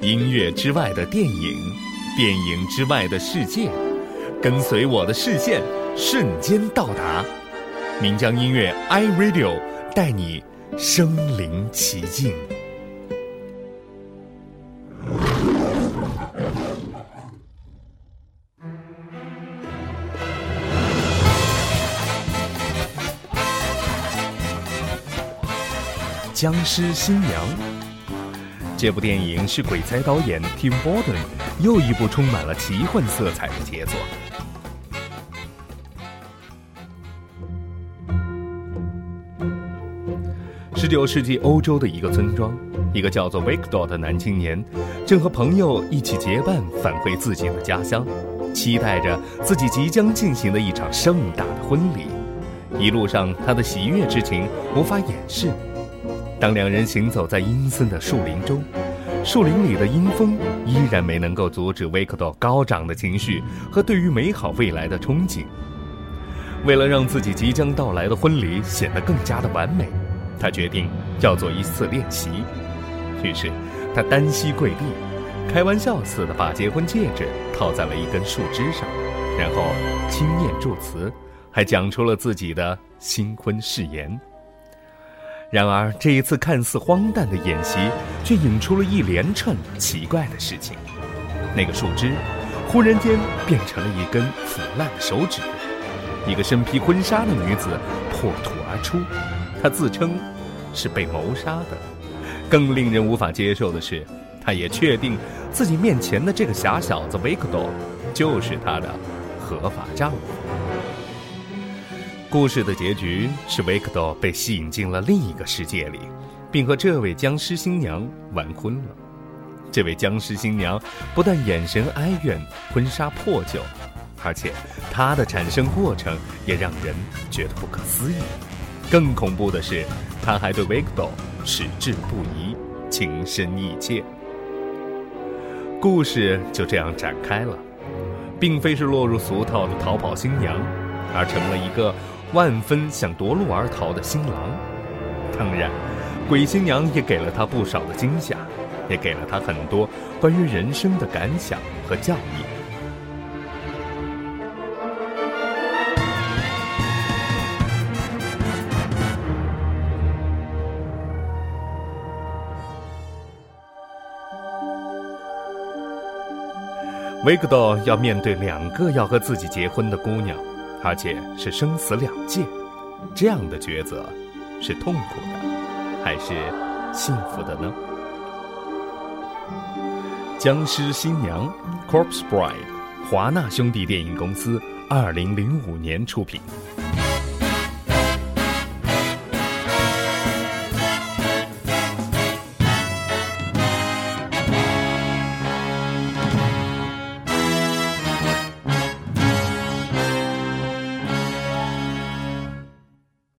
音乐之外的电影，电影之外的世界，跟随我的视线，瞬间到达。岷江音乐 iRadio 带你身临其境。僵尸新娘。这部电影是鬼才导演 Tim Burton 又一部充满了奇幻色彩的杰作。十九世纪欧洲的一个村庄，一个叫做 Victor 的男青年，正和朋友一起结伴返回自己的家乡，期待着自己即将进行的一场盛大的婚礼。一路上，他的喜悦之情无法掩饰。当两人行走在阴森的树林中，树林里的阴风依然没能够阻止维克多高涨的情绪和对于美好未来的憧憬。为了让自己即将到来的婚礼显得更加的完美，他决定要做一次练习。于是，他单膝跪地，开玩笑似的把结婚戒指套在了一根树枝上，然后轻念祝词，还讲出了自己的新婚誓言。然而，这一次看似荒诞的演习，却引出了一连串奇怪的事情。那个树枝，忽然间变成了一根腐烂的手指。一个身披婚纱的女子破土而出，她自称是被谋杀的。更令人无法接受的是，她也确定自己面前的这个傻小子维克多，就是她的合法丈夫。故事的结局是维克多被吸引进了另一个世界里，并和这位僵尸新娘完婚了。这位僵尸新娘不但眼神哀怨，婚纱破旧，而且她的产生过程也让人觉得不可思议。更恐怖的是，她还对维克多矢志不移，情深意切。故事就这样展开了，并非是落入俗套的逃跑新娘，而成了一个。万分想夺路而逃的新郎，当然，鬼新娘也给了他不少的惊吓，也给了他很多关于人生的感想和教义。维克多要面对两个要和自己结婚的姑娘。而且是生死两界，这样的抉择，是痛苦的，还是幸福的呢？《僵尸新娘》（Corpse Bride），华纳兄弟电影公司，二零零五年出品。